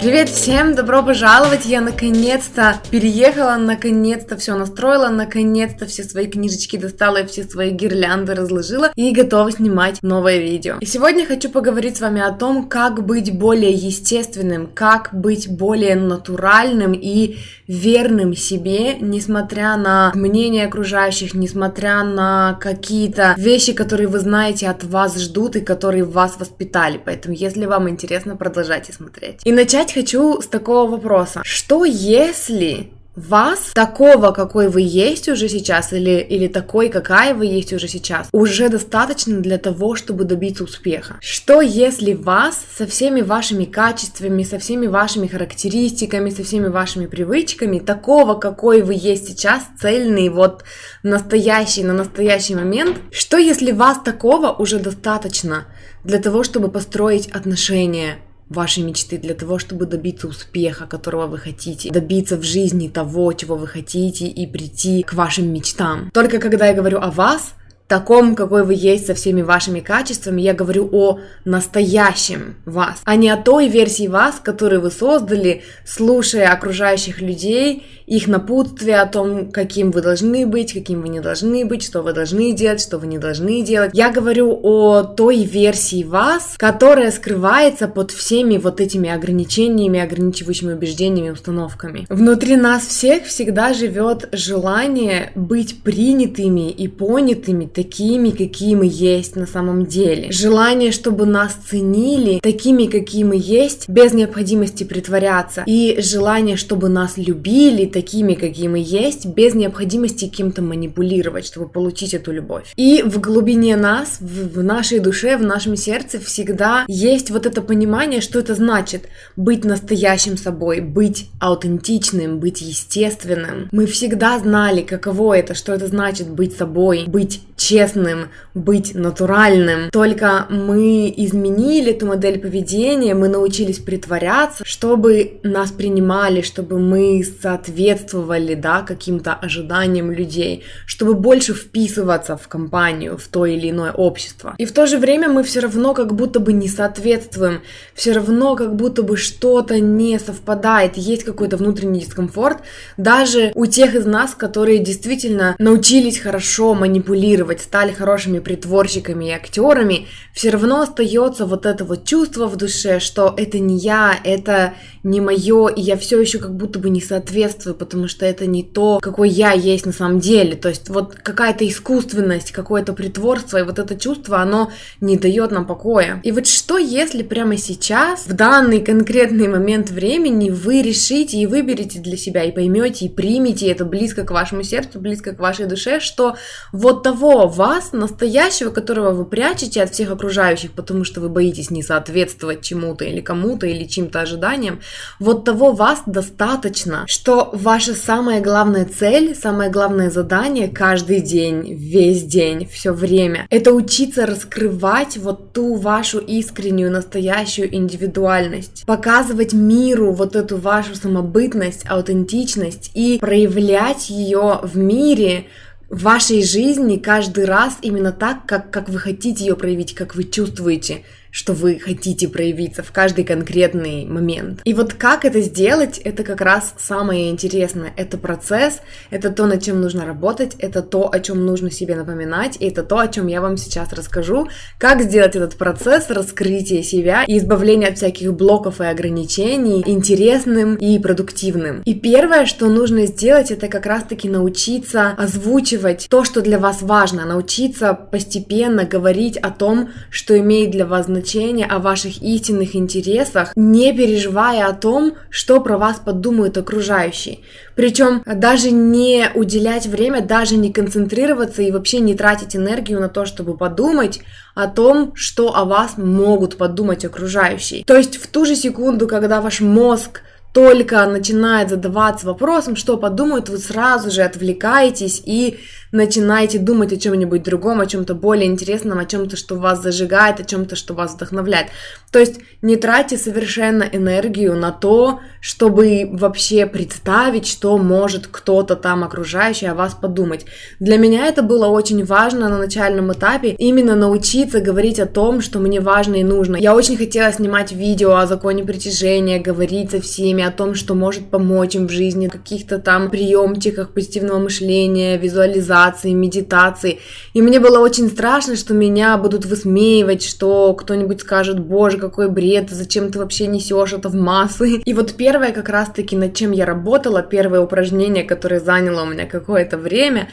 Привет всем, добро пожаловать! Я наконец-то переехала, наконец-то все настроила, наконец-то все свои книжечки достала и все свои гирлянды разложила и готова снимать новое видео. И сегодня хочу поговорить с вами о том, как быть более естественным, как быть более натуральным и верным себе, несмотря на мнение окружающих, несмотря на какие-то вещи, которые вы знаете от вас ждут и которые вас воспитали. Поэтому, если вам интересно, продолжайте смотреть. И начать начать хочу с такого вопроса. Что если вас, такого, какой вы есть уже сейчас, или, или такой, какая вы есть уже сейчас, уже достаточно для того, чтобы добиться успеха? Что если вас со всеми вашими качествами, со всеми вашими характеристиками, со всеми вашими привычками, такого, какой вы есть сейчас, цельный, вот настоящий, на настоящий момент, что если вас такого уже достаточно для того, чтобы построить отношения, вашей мечты, для того, чтобы добиться успеха, которого вы хотите, добиться в жизни того, чего вы хотите и прийти к вашим мечтам. Только когда я говорю о вас, таком, какой вы есть со всеми вашими качествами, я говорю о настоящем вас, а не о той версии вас, которую вы создали, слушая окружающих людей, их напутствие о том, каким вы должны быть, каким вы не должны быть, что вы должны делать, что вы не должны делать. Я говорю о той версии вас, которая скрывается под всеми вот этими ограничениями, ограничивающими убеждениями, установками. Внутри нас всех всегда живет желание быть принятыми и понятыми такими, какие мы есть на самом деле. Желание, чтобы нас ценили такими, какие мы есть, без необходимости притворяться. И желание, чтобы нас любили такими, какие мы есть, без необходимости кем-то манипулировать, чтобы получить эту любовь. И в глубине нас, в, в нашей душе, в нашем сердце всегда есть вот это понимание, что это значит быть настоящим собой, быть аутентичным, быть естественным. Мы всегда знали, каково это, что это значит быть собой, быть честным, быть натуральным. Только мы изменили эту модель поведения, мы научились притворяться, чтобы нас принимали, чтобы мы соответствовали, да, каким-то ожиданиям людей, чтобы больше вписываться в компанию, в то или иное общество. И в то же время мы все равно как будто бы не соответствуем, все равно как будто бы что-то не совпадает, есть какой-то внутренний дискомфорт, даже у тех из нас, которые действительно научились хорошо манипулировать манипулировать, стали хорошими притворщиками и актерами, все равно остается вот это вот чувство в душе, что это не я, это не мое, и я все еще как будто бы не соответствую, потому что это не то, какой я есть на самом деле. То есть вот какая-то искусственность, какое-то притворство, и вот это чувство, оно не дает нам покоя. И вот что если прямо сейчас, в данный конкретный момент времени, вы решите и выберете для себя, и поймете, и примете это близко к вашему сердцу, близко к вашей душе, что вот того вас, настоящего, которого вы прячете от всех окружающих, потому что вы боитесь не соответствовать чему-то или кому-то или чьим-то ожиданиям, вот того вас достаточно, что ваша самая главная цель, самое главное задание каждый день, весь день, все время, это учиться раскрывать вот ту вашу искреннюю, настоящую индивидуальность, показывать миру вот эту вашу самобытность, аутентичность и проявлять ее в мире, в вашей жизни каждый раз именно так, как, как вы хотите ее проявить, как вы чувствуете что вы хотите проявиться в каждый конкретный момент. И вот как это сделать, это как раз самое интересное. Это процесс, это то, над чем нужно работать, это то, о чем нужно себе напоминать, и это то, о чем я вам сейчас расскажу, как сделать этот процесс раскрытия себя и избавления от всяких блоков и ограничений интересным и продуктивным. И первое, что нужно сделать, это как раз-таки научиться озвучивать то, что для вас важно, научиться постепенно говорить о том, что имеет для вас значение значение о ваших истинных интересах, не переживая о том, что про вас подумают окружающие. Причем даже не уделять время, даже не концентрироваться и вообще не тратить энергию на то, чтобы подумать о том, что о вас могут подумать окружающие. То есть в ту же секунду, когда ваш мозг только начинает задаваться вопросом, что подумают, вы сразу же отвлекаетесь и начинайте думать о чем-нибудь другом, о чем-то более интересном, о чем-то, что вас зажигает, о чем-то, что вас вдохновляет. То есть не тратьте совершенно энергию на то, чтобы вообще представить, что может кто-то там окружающий о вас подумать. Для меня это было очень важно на начальном этапе, именно научиться говорить о том, что мне важно и нужно. Я очень хотела снимать видео о законе притяжения, говорить со всеми о том, что может помочь им в жизни, каких-то там приемчиках позитивного мышления, визуализации, медитации. И мне было очень страшно, что меня будут высмеивать, что кто-нибудь скажет, боже, какой бред, зачем ты вообще несешь это в массы. И вот первое как раз-таки, над чем я работала, первое упражнение, которое заняло у меня какое-то время,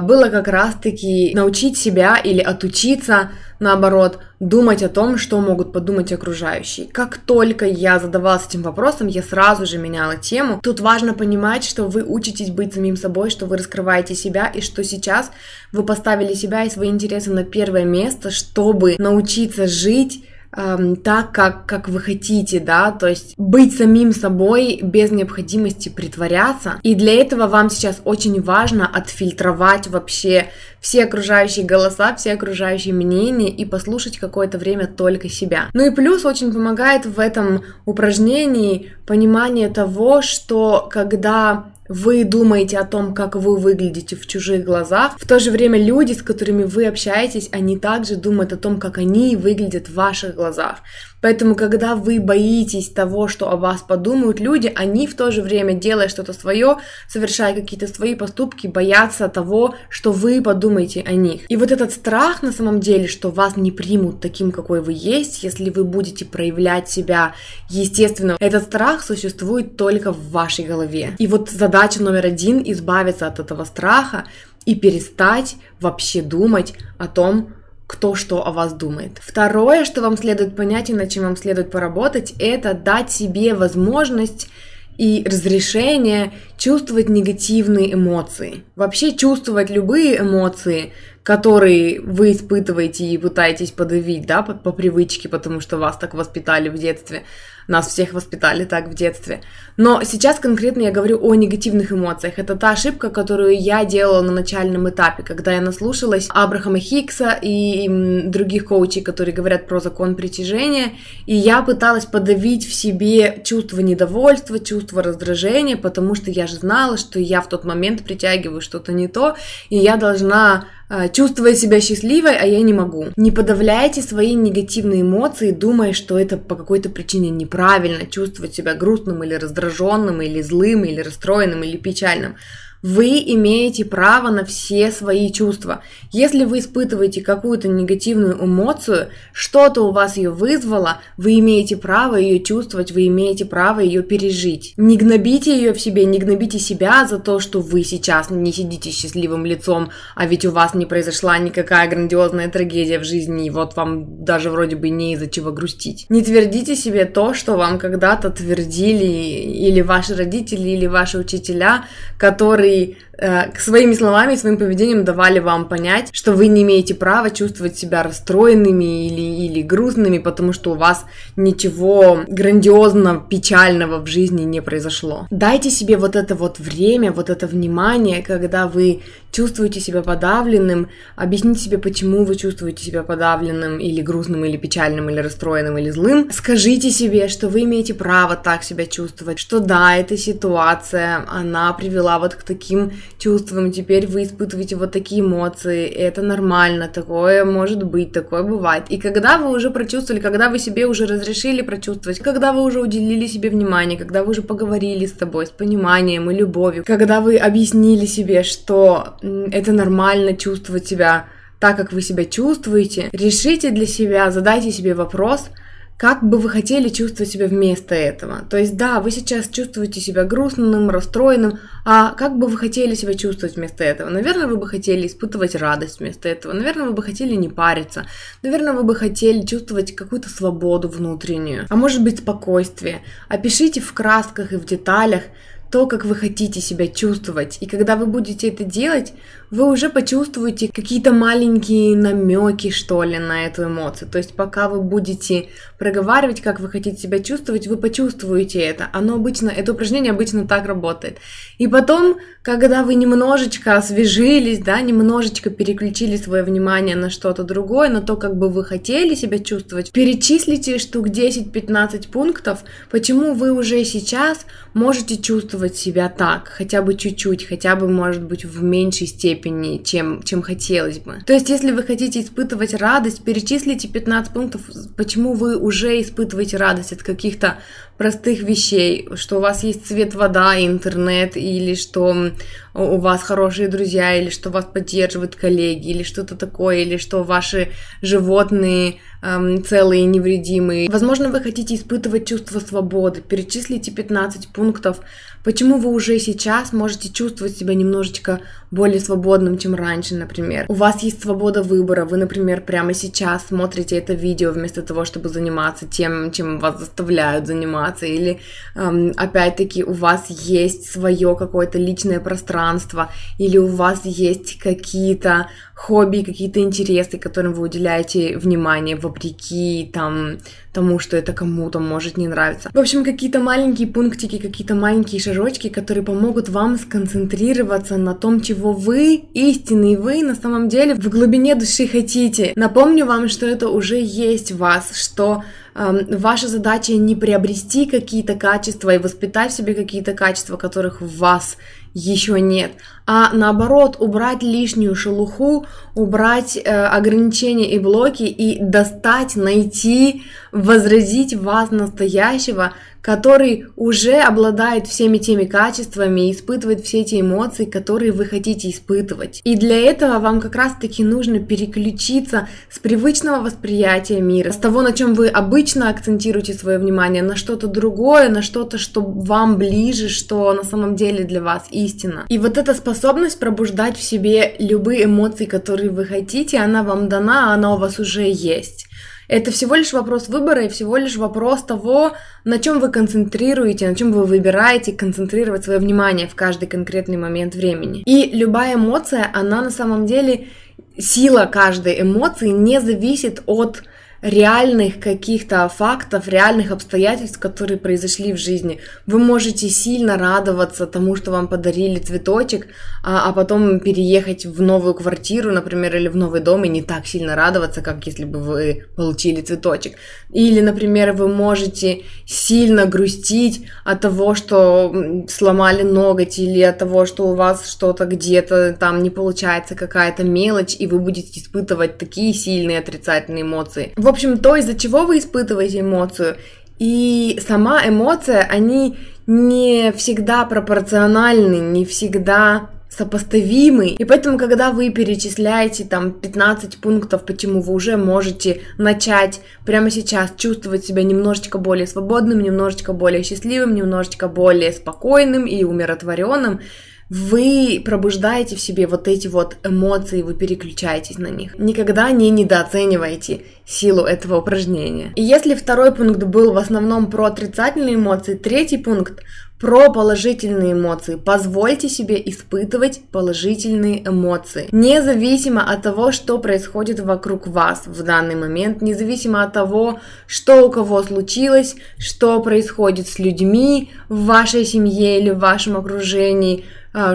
было как раз-таки научить себя или отучиться, наоборот, думать о том, что могут подумать окружающие. Как только я задавалась этим вопросом, я сразу же меняла тему. Тут важно понимать, что вы учитесь быть самим собой, что вы раскрываете себя, и что сейчас вы поставили себя и свои интересы на первое место, чтобы научиться жить эм, так, как, как вы хотите, да, то есть быть самим собой без необходимости притворяться. И для этого вам сейчас очень важно отфильтровать вообще все окружающие голоса, все окружающие мнения и послушать какое-то время только себя. Ну и плюс очень помогает в этом упражнении понимание того, что когда вы думаете о том, как вы выглядите в чужих глазах, в то же время люди, с которыми вы общаетесь, они также думают о том, как они выглядят в ваших глазах. Поэтому, когда вы боитесь того, что о вас подумают люди, они в то же время, делая что-то свое, совершая какие-то свои поступки, боятся того, что вы подумаете о них. И вот этот страх на самом деле, что вас не примут таким, какой вы есть, если вы будете проявлять себя естественно, этот страх существует только в вашей голове. И вот задача номер один – избавиться от этого страха и перестать вообще думать о том, кто что о вас думает. Второе, что вам следует понять и над чем вам следует поработать, это дать себе возможность и разрешение чувствовать негативные эмоции. Вообще чувствовать любые эмоции, которые вы испытываете и пытаетесь подавить, да, по, по привычке, потому что вас так воспитали в детстве. Нас всех воспитали так в детстве. Но сейчас конкретно я говорю о негативных эмоциях. Это та ошибка, которую я делала на начальном этапе, когда я наслушалась Абрахама Хикса и других коучей, которые говорят про закон притяжения, и я пыталась подавить в себе чувство недовольства, чувство раздражения, потому что я же знала, что я в тот момент притягиваю что-то не то, и я должна а, чувствовать себя счастливой, а я не могу. Не подавляйте свои негативные эмоции, думая, что это по какой-то причине неправильно, чувствовать себя грустным или раздраженным, или злым, или расстроенным, или печальным. Вы имеете право на все свои чувства. Если вы испытываете какую-то негативную эмоцию, что-то у вас ее вызвало, вы имеете право ее чувствовать, вы имеете право ее пережить. Не гнобите ее в себе, не гнобите себя за то, что вы сейчас не сидите счастливым лицом, а ведь у вас не произошла никакая грандиозная трагедия в жизни, и вот вам даже вроде бы не из-за чего грустить. Не твердите себе то, что вам когда-то твердили или ваши родители, или ваши учителя, которые которые э, своими словами, своим поведением давали вам понять, что вы не имеете права чувствовать себя расстроенными или, или грустными, потому что у вас ничего грандиозного, печального в жизни не произошло. Дайте себе вот это вот время, вот это внимание, когда вы чувствуете себя подавленным, объясните себе, почему вы чувствуете себя подавленным или грустным, или печальным, или расстроенным, или злым. Скажите себе, что вы имеете право так себя чувствовать, что да, эта ситуация, она привела вот к таким чувствам, теперь вы испытываете вот такие эмоции, это нормально, такое может быть, такое бывает. И когда вы уже прочувствовали, когда вы себе уже разрешили прочувствовать, когда вы уже уделили себе внимание, когда вы уже поговорили с тобой с пониманием и любовью, когда вы объяснили себе, что это нормально чувствовать себя так, как вы себя чувствуете. Решите для себя, задайте себе вопрос, как бы вы хотели чувствовать себя вместо этого. То есть, да, вы сейчас чувствуете себя грустным, расстроенным, а как бы вы хотели себя чувствовать вместо этого? Наверное, вы бы хотели испытывать радость вместо этого. Наверное, вы бы хотели не париться. Наверное, вы бы хотели чувствовать какую-то свободу внутреннюю. А может быть, спокойствие. Опишите в красках и в деталях, то, как вы хотите себя чувствовать. И когда вы будете это делать, вы уже почувствуете какие-то маленькие намеки, что ли, на эту эмоцию. То есть пока вы будете проговаривать, как вы хотите себя чувствовать, вы почувствуете это. Оно обычно, это упражнение обычно так работает. И потом, когда вы немножечко освежились, да, немножечко переключили свое внимание на что-то другое, на то, как бы вы хотели себя чувствовать, перечислите штук 10-15 пунктов, почему вы уже сейчас можете чувствовать себя так, хотя бы чуть-чуть, хотя бы, может быть, в меньшей степени, чем, чем хотелось бы. То есть, если вы хотите испытывать радость, перечислите 15 пунктов, почему вы уже испытываете радость от каких-то простых вещей, что у вас есть свет, вода, интернет, или что у вас хорошие друзья, или что вас поддерживают коллеги, или что-то такое, или что ваши животные эм, целые и невредимые. Возможно, вы хотите испытывать чувство свободы. Перечислите 15 пунктов, почему вы уже сейчас можете чувствовать себя немножечко более свободным, чем раньше, например. У вас есть свобода выбора. Вы, например, прямо сейчас смотрите это видео вместо того, чтобы заниматься тем, чем вас заставляют заниматься. Или, эм, опять-таки, у вас есть свое какое-то личное пространство. Или у вас есть какие-то хобби, какие-то интересы, которым вы уделяете внимание, вопреки там тому, что это кому-то может не нравиться. В общем, какие-то маленькие пунктики, какие-то маленькие шажочки, которые помогут вам сконцентрироваться на том, чего вы, истинный вы, на самом деле в глубине души хотите. Напомню вам, что это уже есть в вас, что эм, ваша задача не приобрести какие-то качества и воспитать в себе какие-то качества, которых в вас еще нет, а наоборот убрать лишнюю шелуху, убрать э, ограничения и блоки и достать, найти, возразить вас настоящего, который уже обладает всеми теми качествами и испытывает все эти эмоции, которые вы хотите испытывать. И для этого вам как раз-таки нужно переключиться с привычного восприятия мира, с того, на чем вы обычно акцентируете свое внимание, на что-то другое, на что-то, что вам ближе, что на самом деле для вас истина. И вот эта способность пробуждать в себе любые эмоции, которые вы хотите, она вам дана, она у вас уже есть. Это всего лишь вопрос выбора и всего лишь вопрос того, на чем вы концентрируете, на чем вы выбираете концентрировать свое внимание в каждый конкретный момент времени. И любая эмоция, она на самом деле, сила каждой эмоции не зависит от реальных каких-то фактов, реальных обстоятельств, которые произошли в жизни. Вы можете сильно радоваться тому, что вам подарили цветочек, а, а потом переехать в новую квартиру, например, или в новый дом и не так сильно радоваться, как если бы вы получили цветочек. Или, например, вы можете сильно грустить от того, что сломали ноготь, или от того, что у вас что-то где-то там не получается, какая-то мелочь, и вы будете испытывать такие сильные отрицательные эмоции. В общем, то, из-за чего вы испытываете эмоцию, и сама эмоция, они не всегда пропорциональны, не всегда сопоставимы. И поэтому, когда вы перечисляете там 15 пунктов, почему вы уже можете начать прямо сейчас чувствовать себя немножечко более свободным, немножечко более счастливым, немножечко более спокойным и умиротворенным, вы пробуждаете в себе вот эти вот эмоции, вы переключаетесь на них. Никогда не недооценивайте силу этого упражнения. И если второй пункт был в основном про отрицательные эмоции, третий пункт про положительные эмоции. Позвольте себе испытывать положительные эмоции. Независимо от того, что происходит вокруг вас в данный момент, независимо от того, что у кого случилось, что происходит с людьми в вашей семье или в вашем окружении,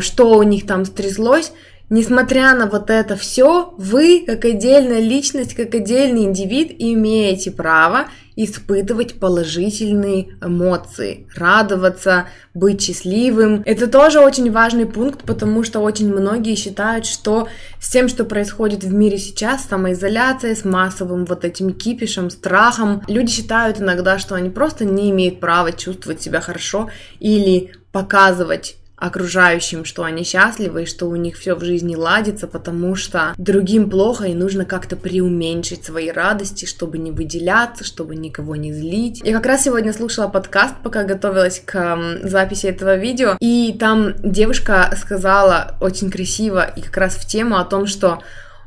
что у них там стряслось, Несмотря на вот это все, вы, как отдельная личность, как отдельный индивид, имеете право испытывать положительные эмоции, радоваться, быть счастливым. Это тоже очень важный пункт, потому что очень многие считают, что с тем, что происходит в мире сейчас, с самоизоляцией, с массовым вот этим кипишем, страхом, люди считают иногда, что они просто не имеют права чувствовать себя хорошо или показывать окружающим, что они счастливы и что у них все в жизни ладится, потому что другим плохо и нужно как-то преуменьшить свои радости, чтобы не выделяться, чтобы никого не злить. Я как раз сегодня слушала подкаст, пока готовилась к записи этого видео, и там девушка сказала очень красиво и как раз в тему о том, что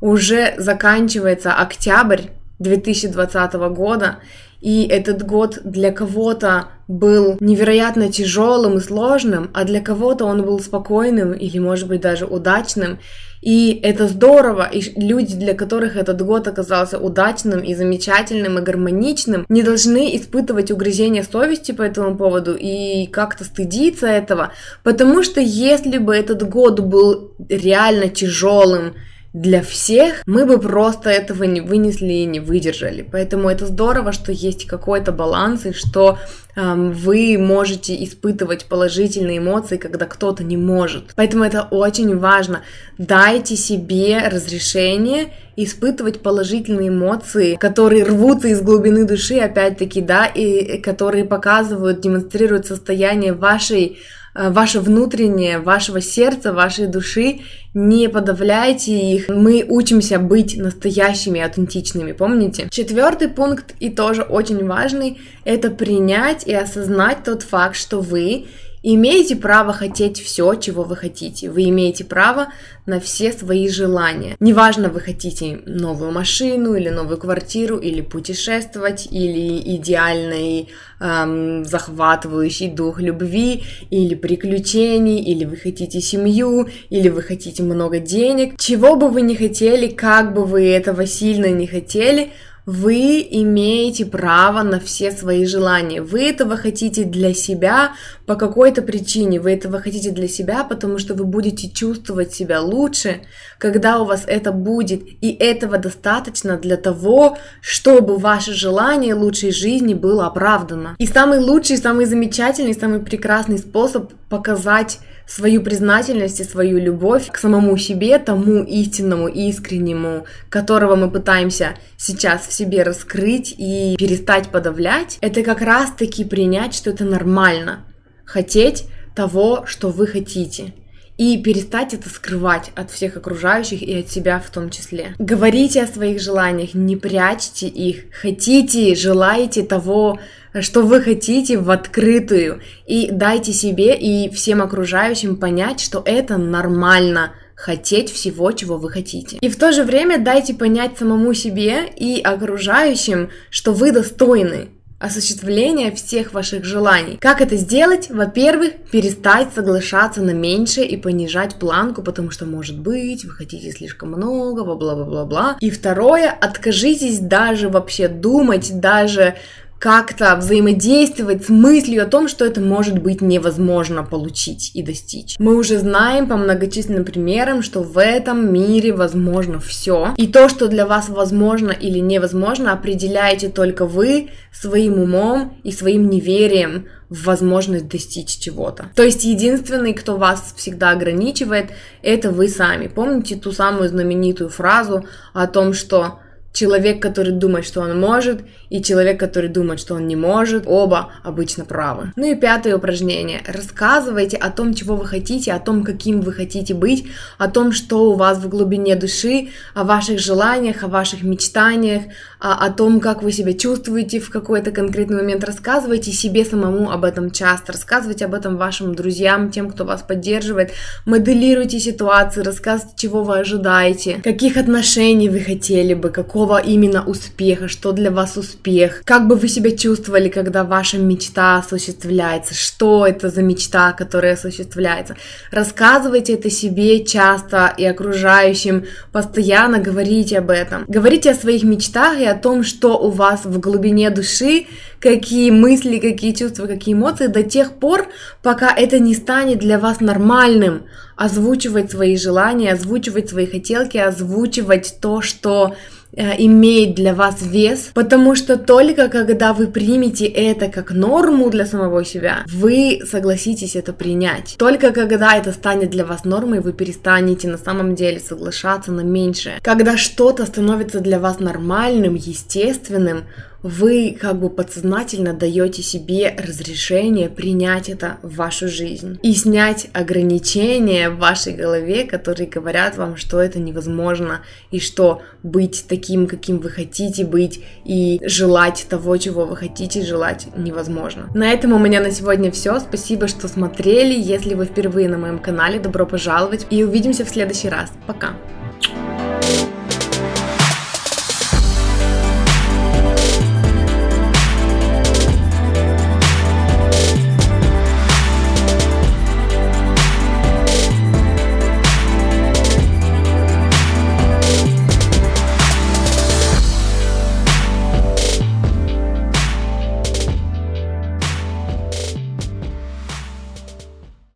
уже заканчивается октябрь, 2020 года, и этот год для кого-то был невероятно тяжелым и сложным, а для кого-то он был спокойным или, может быть, даже удачным. И это здорово, и люди, для которых этот год оказался удачным и замечательным и гармоничным, не должны испытывать угрызение совести по этому поводу и как-то стыдиться этого, потому что если бы этот год был реально тяжелым, для всех, мы бы просто этого не вынесли и не выдержали. Поэтому это здорово, что есть какой-то баланс и что эм, вы можете испытывать положительные эмоции, когда кто-то не может. Поэтому это очень важно. Дайте себе разрешение испытывать положительные эмоции, которые рвутся из глубины души, опять-таки, да, и которые показывают, демонстрируют состояние вашей ваше внутреннее, вашего сердца, вашей души, не подавляйте их. Мы учимся быть настоящими, аутентичными, помните? Четвертый пункт и тоже очень важный, это принять и осознать тот факт, что вы имеете право хотеть все, чего вы хотите. Вы имеете право на все свои желания. Неважно, вы хотите новую машину или новую квартиру, или путешествовать, или идеальный эм, захватывающий дух любви, или приключений, или вы хотите семью, или вы хотите много денег. Чего бы вы ни хотели, как бы вы этого сильно не хотели, вы имеете право на все свои желания. Вы этого хотите для себя по какой-то причине. Вы этого хотите для себя, потому что вы будете чувствовать себя лучше, когда у вас это будет. И этого достаточно для того, чтобы ваше желание лучшей жизни было оправдано. И самый лучший, самый замечательный, самый прекрасный способ показать свою признательность и свою любовь к самому себе, тому истинному, искреннему, которого мы пытаемся сейчас в себе раскрыть и перестать подавлять, это как раз-таки принять, что это нормально. Хотеть того, что вы хотите и перестать это скрывать от всех окружающих и от себя в том числе. Говорите о своих желаниях, не прячьте их. Хотите, желаете того, что вы хотите в открытую. И дайте себе и всем окружающим понять, что это нормально хотеть всего, чего вы хотите. И в то же время дайте понять самому себе и окружающим, что вы достойны осуществления всех ваших желаний. Как это сделать? Во-первых, перестать соглашаться на меньшее и понижать планку, потому что, может быть, вы хотите слишком много, бла-бла-бла-бла. И второе, откажитесь даже вообще думать, даже как-то взаимодействовать с мыслью о том, что это может быть невозможно получить и достичь. Мы уже знаем по многочисленным примерам, что в этом мире возможно все. И то, что для вас возможно или невозможно, определяете только вы своим умом и своим неверием в возможность достичь чего-то. То есть единственный, кто вас всегда ограничивает, это вы сами. Помните ту самую знаменитую фразу о том, что Человек, который думает, что он может, и человек, который думает, что он не может, оба обычно правы. Ну и пятое упражнение. Рассказывайте о том, чего вы хотите, о том, каким вы хотите быть, о том, что у вас в глубине души, о ваших желаниях, о ваших мечтаниях, о, том, как вы себя чувствуете в какой-то конкретный момент. Рассказывайте себе самому об этом часто, рассказывайте об этом вашим друзьям, тем, кто вас поддерживает. Моделируйте ситуации, рассказывайте, чего вы ожидаете, каких отношений вы хотели бы, какого именно успеха, что для вас успех, как бы вы себя чувствовали, когда ваша мечта осуществляется, что это за мечта, которая осуществляется. Рассказывайте это себе часто и окружающим, постоянно говорите об этом. Говорите о своих мечтах и о том, что у вас в глубине души, какие мысли, какие чувства, какие эмоции до тех пор, пока это не станет для вас нормальным. Озвучивать свои желания, озвучивать свои хотелки, озвучивать то, что имеет для вас вес, потому что только когда вы примете это как норму для самого себя, вы согласитесь это принять. Только когда это станет для вас нормой, вы перестанете на самом деле соглашаться на меньшее. Когда что-то становится для вас нормальным, естественным, вы как бы подсознательно даете себе разрешение принять это в вашу жизнь и снять ограничения в вашей голове, которые говорят вам, что это невозможно и что быть таким, каким вы хотите быть и желать того, чего вы хотите желать, невозможно. На этом у меня на сегодня все. Спасибо, что смотрели. Если вы впервые на моем канале, добро пожаловать и увидимся в следующий раз. Пока!